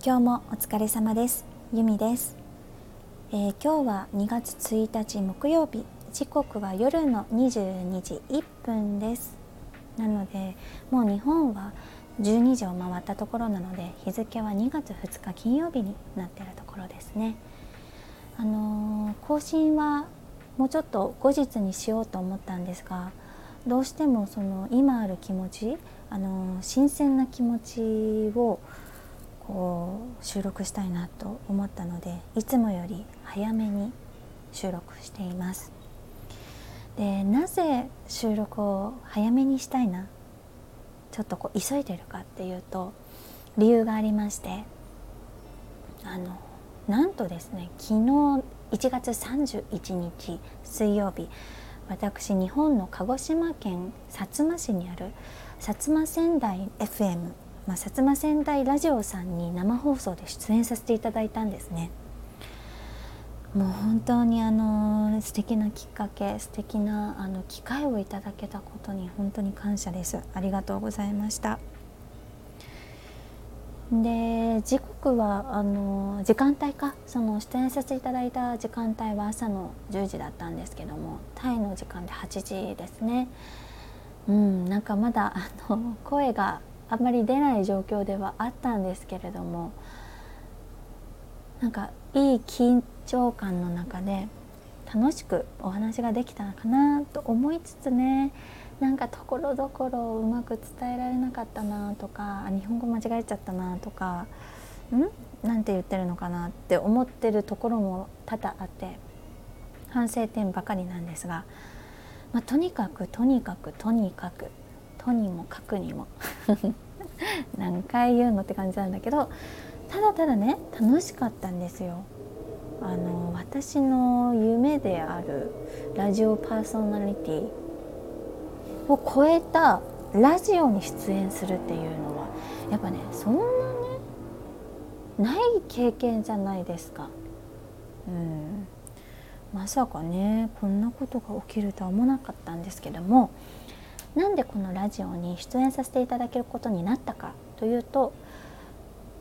今日もお疲れ様です。ゆみです、えー、今日は2月1日木曜日。時刻は夜の22時1分です。なのでもう日本は12時を回ったところなので日付は2月2日金曜日になっているところですね。あのー、更新はもうちょっと後日にしようと思ったんですがどうしてもその今ある気持ちあの新鮮な気持ちをこう収録したいなと思ったのでいつもより早めに収録しています。でなぜ収録を早めにしたいな？ちょっとこう急いでるかっていうと理由がありましてあのなんとですね昨日1月31日水曜日私日本の鹿児島県薩摩市にある薩摩仙台 FM まあ、薩摩仙台ラジオさんに生放送で出演させていただいたんですね。もう本当にあの素敵なきっかけ素敵なあの機会をいただけたことに本当に感謝です。ありがとうございました。で時刻はあの時間帯か。その出演させていただいた時間帯は朝の10時だったんですけどもタイの時間で8時ですね。うんなんかまだあの声があんまり出ない状況ではあったんですけれどもなんかいい緊張感の中で楽しくお話ができたのかなと思いつつねなんかところどころうまく伝えられなかったなとか日本語間違えちゃったなとかん？なんて言ってるのかなって思ってるところも多々あって反省点ばかりなんですが、まあ、とにかくとにかくとにかくとにもかくにも 何回言うのって感じなんだけどただただね楽しかったんですよ。あの私の夢であるラジオパーソナリティを超えたラジオに出演するっていうのはやっぱねそんなねない経験じゃないですか。うんまさかねこんなことが起きるとは思わなかったんですけどもなんでこのラジオに出演させていただけることになったかというと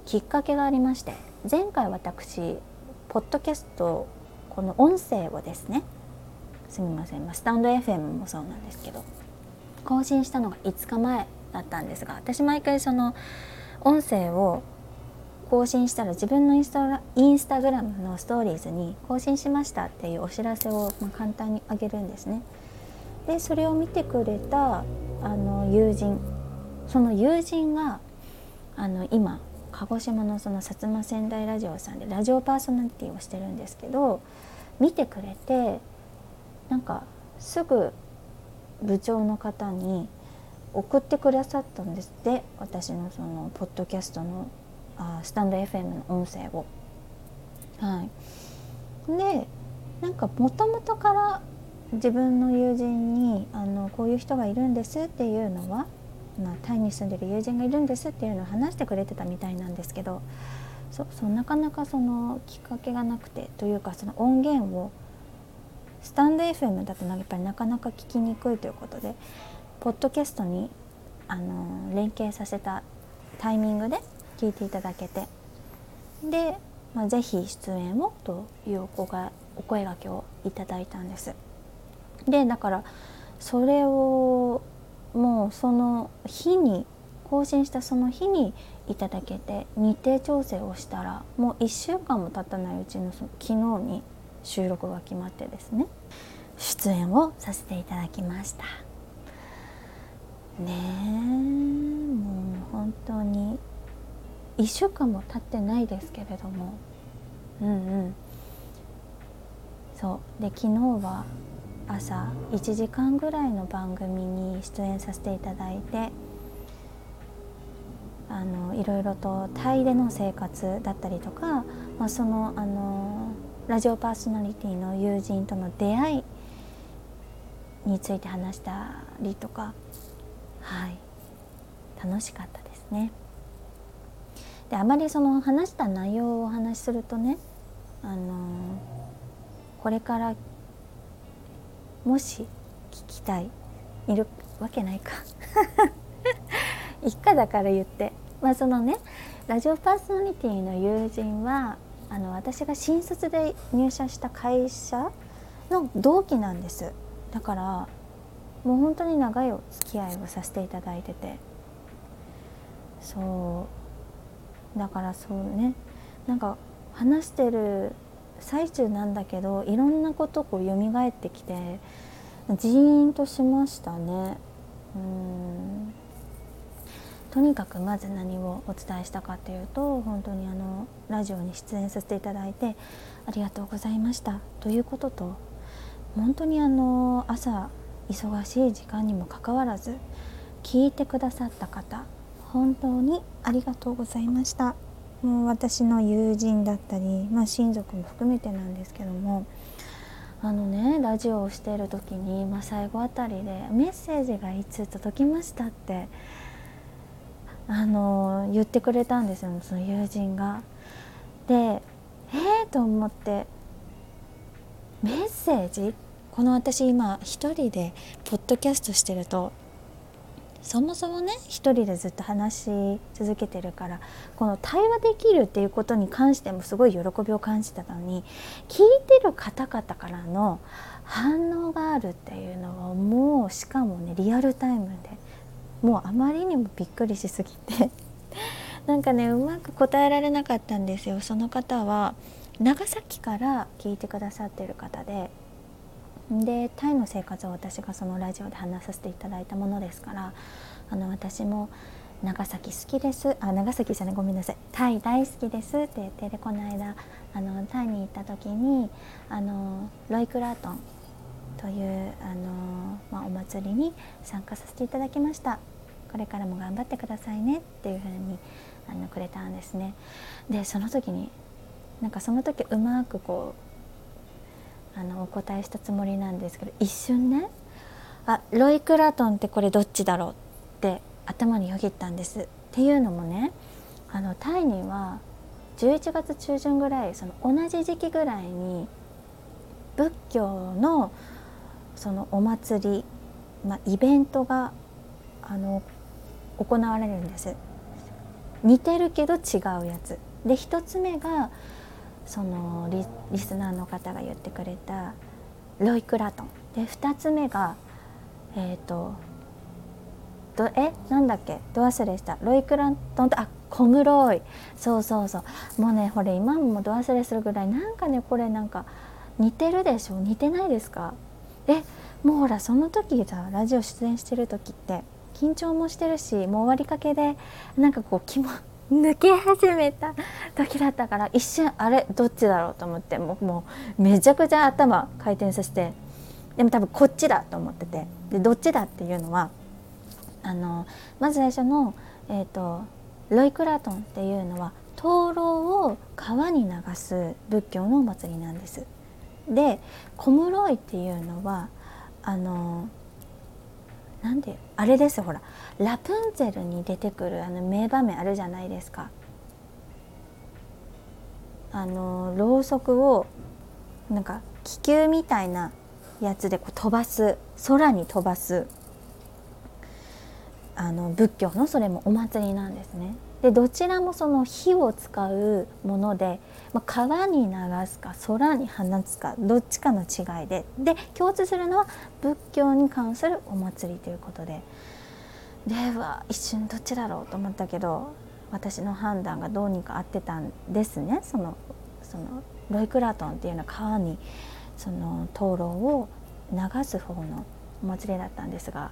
きっかけがありまして前回私ポッドキャストこの音声をですねすみません、スタンド FM もそうなんですけど更新したのが5日前だったんですが私毎回その音声を更新したら自分のインスタインスタグラムのストーリーズに更新しましたっていうお知らせをま簡単にあげるんですね。でそれを見てくれたあの友人。その友人があの今鹿児島のその薩摩仙台ラジオさんでラジオパーソナリティをしてるんですけど見てくれてなんかすぐ部長の方に送ってくださったんですって。私のそのポッドキャストのあスタンド FM の音声を。はい、でなんかもともとから自分の友人にあのこういう人がいるんですっていうのは、まあ、タイに住んでる友人がいるんですっていうのを話してくれてたみたいなんですけどそそうなかなかそのきっかけがなくてというかその音源をスタンド FM だとやっぱりなかなか聞きにくいということでポッドキャストにあの連携させたタイミングで聞いていただけてで、まあ、ぜひ出演をというお声がけをいただいたんです。でだからそれをもうその日に更新したその日にいただけて日程調整をしたらもう1週間も経たないうちのその昨日に収録が決まってですね出演をさせていただきました。ねえもう本当に1週間も経ってないですけれども。うんうん。そう。で昨日は朝1時間ぐらいの番組に出演させていただいてあのいろいろとタイでの生活だったりとか、まあ、そのあのラジオパーソナリティの友人との出会いについて話したりとかはい楽しかったですね。であまりその話した内容をお話しするとねあのこれからもし聞きたいいるわけないか。一家だから言って。まあそのねラジオパーソナリティの友人はあの私が新卒で入社した会社の同期なんです。だからもう本当に長いお付き合いをさせていただいてて。そう。だからそうね。なんか話してる最中なんだけどいろんなことこう蘇ってきてジーンとしましたね。うん。とにかくまず何をお伝えしたかっていうと本当にあのラジオに出演させていただいてありがとうございました。ということと本当にあの朝忙しい時間にもかかわらず聞いてくださった方本当にありがとうございました。もう私の友人だったり、まあ、親族も含めてなんですけどもあのねラジオをしている時に、まあ、最後あたりでメッセージがいつ届きましたってあの言ってくれたんですよその友人が。でえー、と思ってメッセージ？この私今一人でポッドキャストしてるとそもそもね一人でずっと話し続けてるからこの対話できるっていうことに関してもすごい喜びを感じたのに聞いてる方々からの反応があるっていうのはもうしかもねリアルタイムでもうあまりにもびっくりしすぎて なんかねうまく答えられなかったんですよ。その方は長崎から聞いてくださってる方ででタイの生活を私がそのラジオで話させていただいたものですからあの私も長崎好きです。あ長崎じゃないごめんなさい。タイ大好きです。って言ってでこの間あのタイに行った時にあのロイクラートンというあの、まあ、お祭りに参加させていただきました。これからも頑張ってくださいね。っていうふうにあのくれたんですね。でその時になんかその時うまくこうあのお答えしたつもりなんですけど一瞬ねあロイ・クラトンってこれどっちだろう？って頭によぎったんです。っていうのもねあのタイには11月中旬ぐらいその同じ時期ぐらいに仏教のそのお祭り、まあ、イベントがあの行われるんです。似てるけど違うやつ。で1つ目がそのリリスナーの方が言ってくれたロイ・クラトン。で2つ目がえっ、ー、とどえ？なんだっけ？ど忘れした？ロイ・クラトンとあコムロイ。そうそうそう。もうねほれ今もど忘れするぐらい。なんかねこれなんか似てるでしょ？似てないですか？え？もうほらその時さラジオ出演してる時って緊張もしてるしもう終わりかけでなんかこう気も抜け始めた時だったから一瞬あれどっちだろうと思ってもうもうめちゃくちゃ頭回転させてでも多分こっちだと思っててでどっちだっていうのはあのまず最初の、えーと、ロイクラトンっていうのは灯籠を川に流す仏教のお祭りなんです。でコムロイっていうのはあのんであれですほらラプンツェルに出てくるあの名場面あるじゃないですかあのろうそくをなんか気球みたいなやつでこう飛ばす空に飛ばすあの仏教のそれもお祭りなんですね。でどちらもその火を使うもので、まあ、川に流すか空に放つかどっちかの違いで。で共通するのは仏教に関するお祭りということで。では一瞬どっちだろうと思ったけど私の判断がどうにか合ってたんですね。そのそのロイクラトンっていうのは川にその灯籠を流す方のお祭りだったんですが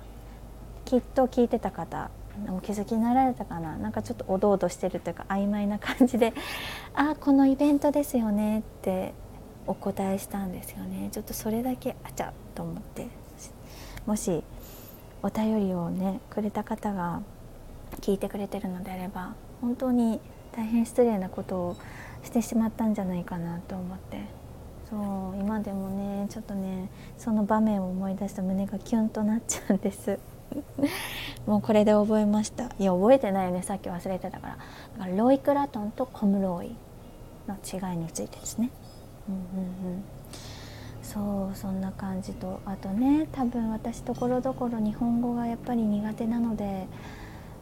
きっと聞いてた方お気づきになられたかな？なんかちょっとおどおどしてるというか曖昧な感じで「あこのイベントですよね」ってお答えしたんですよね。ちょっとそれだけあちゃと思って。もしお便りをねくれた方が聞いてくれてるのであれば本当に大変失礼なことをしてしまったんじゃないかなと思って。そう今でもねちょっとねその場面を思い出した胸がキュンとなっちゃうんです。もうこれで覚えました。いや覚えてないよね。さっき忘れてたから。だからロイ・クラトンとコムロイの違いについてですね。うんうんうん。そうそんな感じとあとね多分私ところどころ日本語がやっぱり苦手なので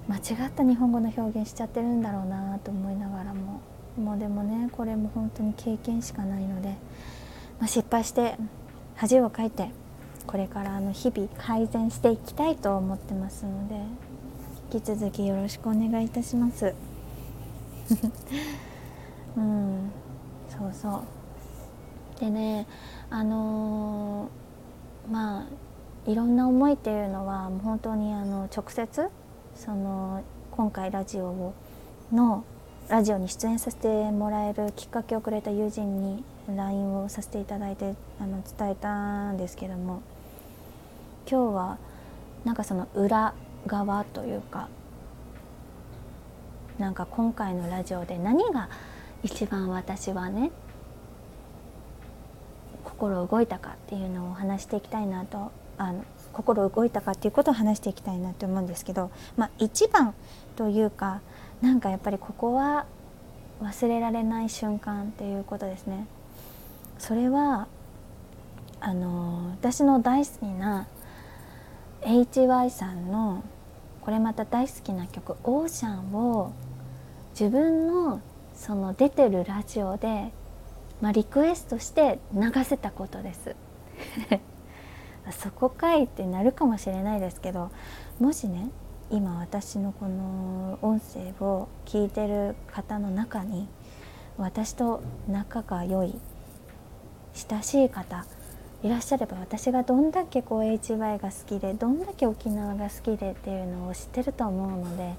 間違った日本語の表現しちゃってるんだろうなと思いながらも。もうでもねこれも本当に経験しかないので、まあ、失敗して恥をかいてこれからあの日々改善していきたいと思ってますので引き続きよろしくお願いいたします。うん。そうそう。でねあのー、まあいろんな思いっていうのはもう本当にあの直接その今回ラジオのラジオに出演させてもらえるきっかけをくれた友人に LINE をさせていただいてあの伝えたんですけども。今日はなんかその裏側というかなんか今回のラジオで何が一番私はね心動いたかっていうのを話していきたいなとあの心動いたかっていうことを話していきたいなと思うんですけど、まあ、一番というかなんかやっぱりここは忘れられない瞬間っていうことですね。それはあの私の大好きな HY さんのこれまた大好きな曲「オーシャン」を自分のその出てるラジオで、まあ、リクエストして流せたことです。そこかいってなるかもしれないですけどもしね今私のこの音声を聞いてる方の中に私と仲が良い親しい方いらっしゃれば私がどんだけこう HY が好きでどんだけ沖縄が好きでっていうのを知ってると思うので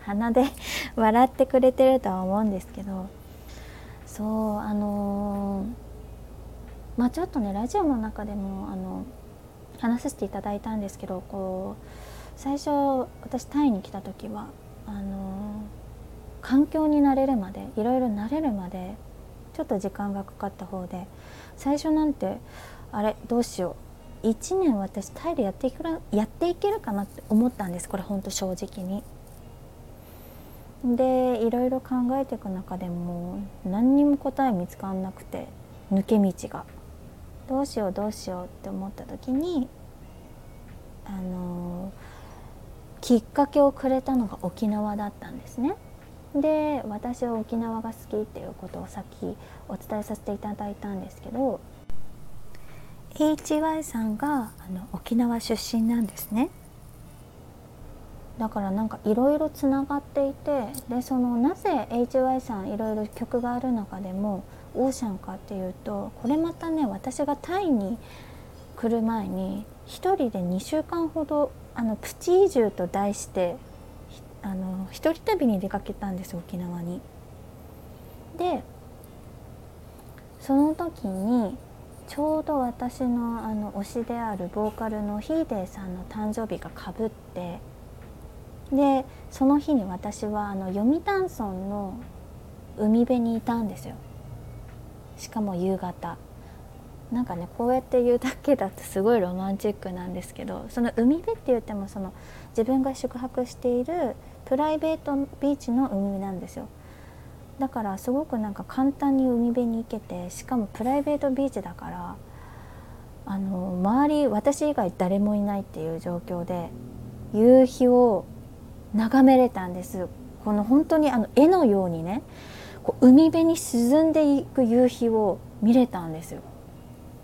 鼻で 笑ってくれてるとは思うんですけど。そうあのー、まあちょっとねラジオの中でもあの話させていただいたんですけどこう最初私タイに来た時はあの環境に慣れるまでいろいろ慣れるまでちょっと時間がかかった方で最初なんてあれどうしよう1年私タイでやっていけるやっていけるかなって思ったんですこれほんと正直に。でいろいろ考えていく中でも何にも答え見つかんなくて抜け道がどうしようどうしようって思った時にあのきっかけをくれたのが沖縄だったんですね。で私は沖縄が好きっていうことをさっきお伝えさせていただいたんですけど HY さんがあの沖縄出身なんですね。だからなんかいろいろつながっていてでそのなぜ HY さんいろいろ曲がある中でもオーシャンかっていうとこれまたね私がタイに来る前に1人で2週間ほどあのプチ移住と題してあの一人旅に出かけたんです沖縄に。でその時にちょうど私のあの推しであるボーカルのヒーデーさんの誕生日がかぶってでその日に私はあの読谷村の海辺にいたんですよしかも夕方なんかねこうやって言うだけだとすごいロマンチックなんですけどその海辺って言ってもその自分が宿泊しているプライベートビーチの海なんですよだからすごくなんか簡単に海辺に行けてしかもプライベートビーチだからあの周り私以外誰もいないっていう状況で夕日を眺めれたんですこの本当にあの絵のようにねこう海辺に沈んでいく夕日を見れたんですよ。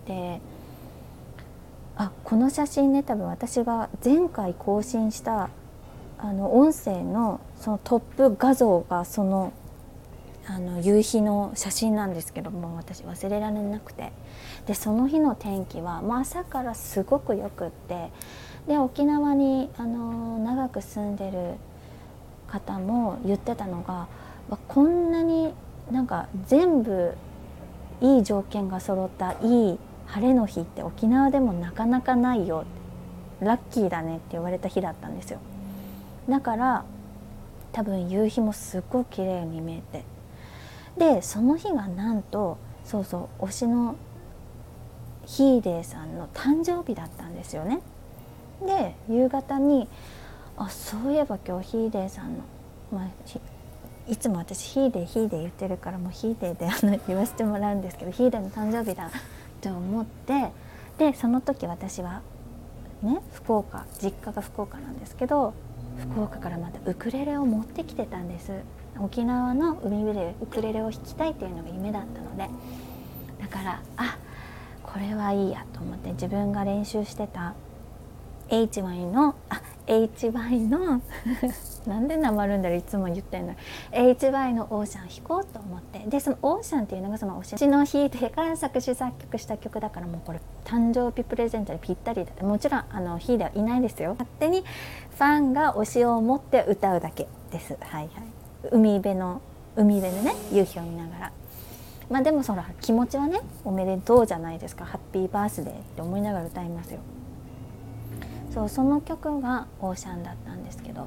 であこの写真ね多分私が前回更新したあの音声のそのトップ画像がそのあの夕日の写真なんですけども私忘れられなくて。でその日の天気はもう朝からすごくよくってで沖縄にあの長く住んでる方も言ってたのがこんなになんか全部いい条件が揃ったいい晴れの日って沖縄でもなかなかないよ。ラッキーだねって言われた日だったんですよ。だから多分夕日もすっごい綺麗に見えて。でその日がなんとそうそう推しのヒーデーさんの誕生日だったんですよね。で夕方にあそういえば今日ヒーデーさんの、まあ、いつも私ヒーデーヒーデー言ってるからもうヒーデーであの言わせてもらうんですけどヒーデーの誕生日だ。と思ってでその時私はね福岡実家が福岡なんですけど福岡からまたウクレレを持ってきてたんです。沖縄の海辺でウクレレを弾きたいっていうのが夢だったので。だからあこれはいいやと思って自分が練習してた HY のあ HY の なんでなまるんだろういつも言ってんの HY のオーシャン弾こうと思って。でそのオーシャンっていうのがその推しの日でから作詞作曲した曲だからもうこれ誕生日プレゼントでぴったりだ。もちろんあの日ではいないですよ。勝手にファンが推しを持って歌うだけです。はいはい。海辺の海辺でね夕日を見ながら。まあでもそら気持ちはねおめでとうじゃないですか。ハッピーバースデーって思いながら歌いますよ。そうその曲がオーシャンだったんですけど。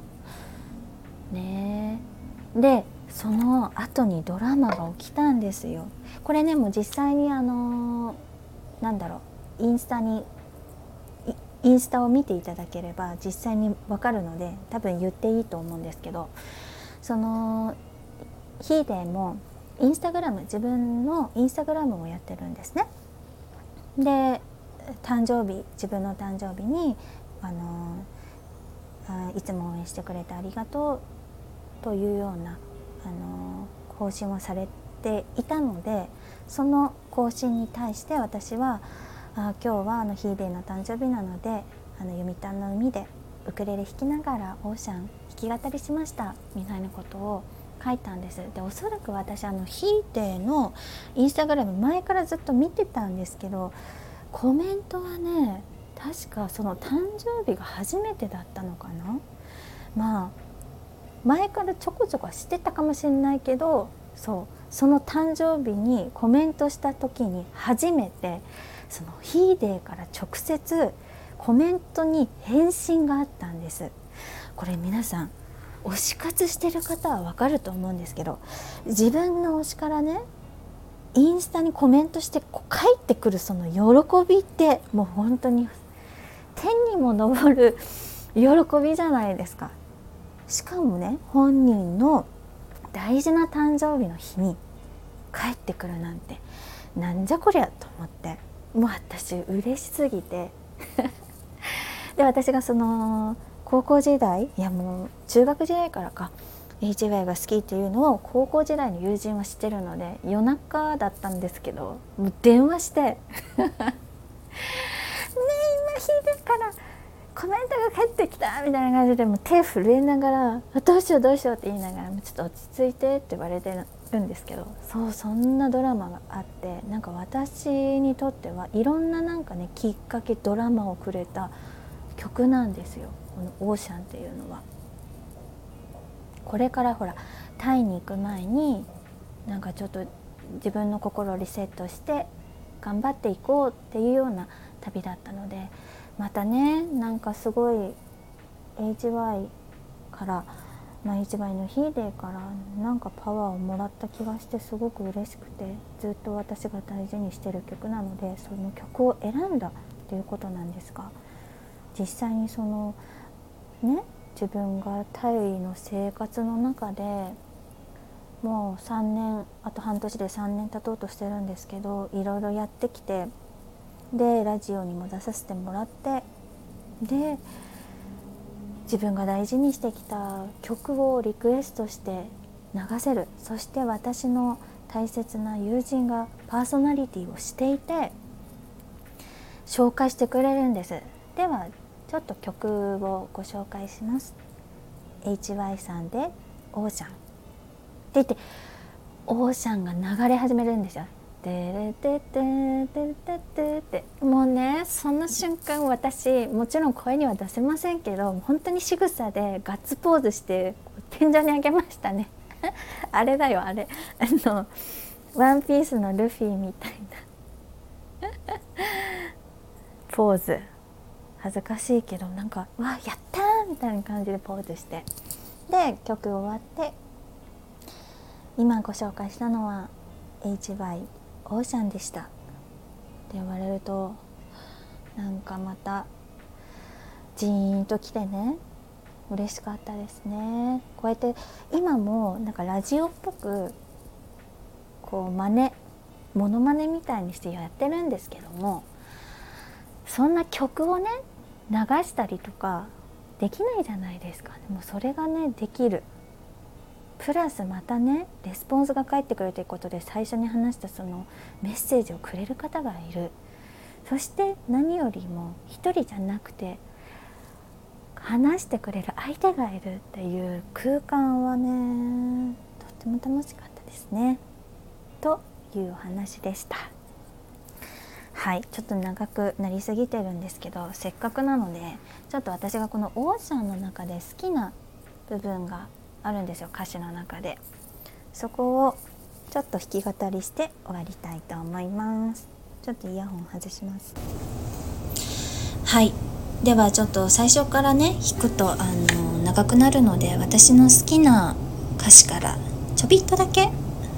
ねでその後にドラマが起きたんですよ。これねもう実際にあのなんだろう。インスタにインスタを見ていただければ実際にわかるので多分言っていいと思うんですけど。そのヒーデーもインスタグラム自分のインスタグラムをやってるんですね。で誕生日自分の誕生日にあのいつも応援してくれてありがとうというようなあの更新をされていたのでその更新に対して私はあ今日はあのヒーデーの誕生日なのであの読谷の海でウクレレ弾きながらオーシャン弾き語りしましたみたいなことを書いたんです。でおそらく私あのヒーデーのインスタグラム前からずっと見てたんですけどコメントはね確かその誕生日が初めてだったのかな？まあ前からちょこちょこしてたかもしれないけどそうその誕生日にコメントした時に初めてそのヒーデーから直接コメントに返信があったんです。これ皆さん推し活してる方はわかると思うんですけど自分の推しからねインスタにコメントしてこう返ってくるその喜びってもう本当に天にも昇る喜びじゃないですか。しかもね本人の大事な誕生日の日に帰ってくるなんてなんじゃこりゃと思ってもう私嬉しすぎて。で私がその高校時代いやもう中学時代からか HY が好きっていうのを高校時代の友人は知ってるので夜中だったんですけどもう電話して。ってきたみたいな感じでも手震えながら「どうしようどうしよう」って言いながら「ちょっと落ち着いて」って言われてるんですけどそうそんなドラマがあってなんか私にとってはいろんななんかねきっかけドラマをくれた曲なんですよこの「オーシャン」っていうのは。これからほらタイに行く前になんかちょっと自分の心をリセットして頑張っていこうっていうような旅だったのでまたねなんかすごい HY から、まあ、HY の日でからなんかパワーをもらった気がしてすごく嬉しくてずっと私が大事にしてる曲なのでその曲を選んだっていうことなんですが実際にそのね自分がタイの生活の中でもう3年あと半年で3年経とうとしてるんですけどいろいろやってきてでラジオにも出させてもらってで自分が大事にしてきた曲をリクエストして流せる。そして私の大切な友人がパーソナリティをしていて紹介してくれるんです。ではちょっと曲をご紹介します。HY さんで「オーシャン」って言ってオーシャンが流れ始めるんですよ。てれてててててて。もうねその瞬間私もちろん声には出せませんけど本当に仕草でガッツポーズして天井に上げましたね。あれだよあれ。あのワンピースのルフィみたいな。ポーズ。恥ずかしいけどなんか「わやった!」みたいな感じでポーズして。で曲終わって今ご紹介したのは HY オーシャンでした」って言われるとなんかまたジーンときてね。嬉しかったですね。こうやって今もなんかラジオっぽくこう真似モノマネみたいにしてやってるんですけどもそんな曲をね流したりとかできないじゃないですか。でもそれがねできる。プラスまたねレスポンスが返ってくるということで最初に話したそのメッセージをくれる方がいる。そして何よりも一人じゃなくて話してくれる相手がいるっていう空間はねとっても楽しかったですね。というお話でした。はいちょっと長くなりすぎてるんですけどせっかくなのでちょっと私がこのオーシャンの中で好きな部分があるんですよ歌詞の中で。そこをちょっと弾き語りして終わりたいと思います。ちょっとイヤホン外します。はい。ではちょっと最初からね弾くとあの長くなるので私の好きな歌詞からちょびっとだけ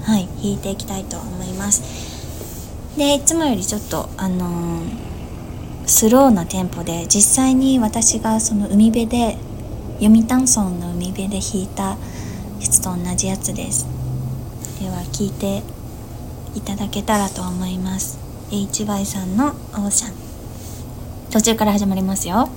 はい弾いていきたいと思います。でいつもよりちょっとあのスローなテンポで実際に私がその海辺で読谷村の海辺で弾いたやつと同じやつです。では聴いていただけたらと思います。HY さんの「オーシャン」途中から始まりますよ。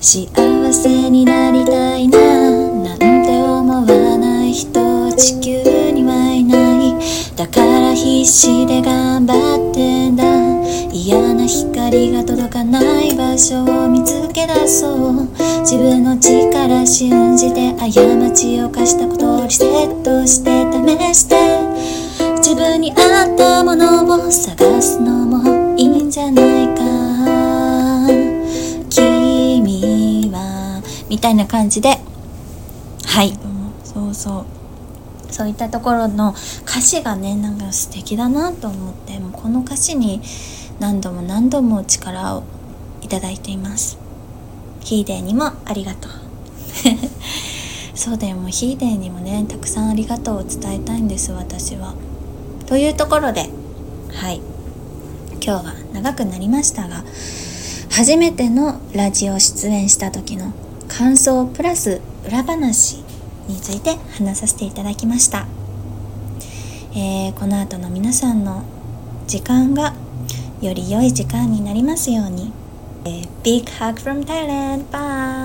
幸せになりたいな。なんて思わない人。地球にはいない。だから必死で頑張ってんだ。な光が届かない場所を見つけ出そう。自分の力信じて過ちを犯したことをリセットして試して。自分に合ったものを探すのもいいんじゃないか。君はみたいな感じで。はい。そうそう。そういったところの歌詞がねなんか素敵だなと思ってもうこの歌詞に何度も何度も力をいただいています。ヒーデーにもありがとう。そうだよもうヒーデーにもねたくさんありがとうを伝えたいんです私は。というところではい。今日は長くなりましたが初めてのラジオ出演した時の感想プラス裏話について話させていただきました、えー、この後の皆さんの時間がより良い時間になりますように、Big hug from Thailand! Bye!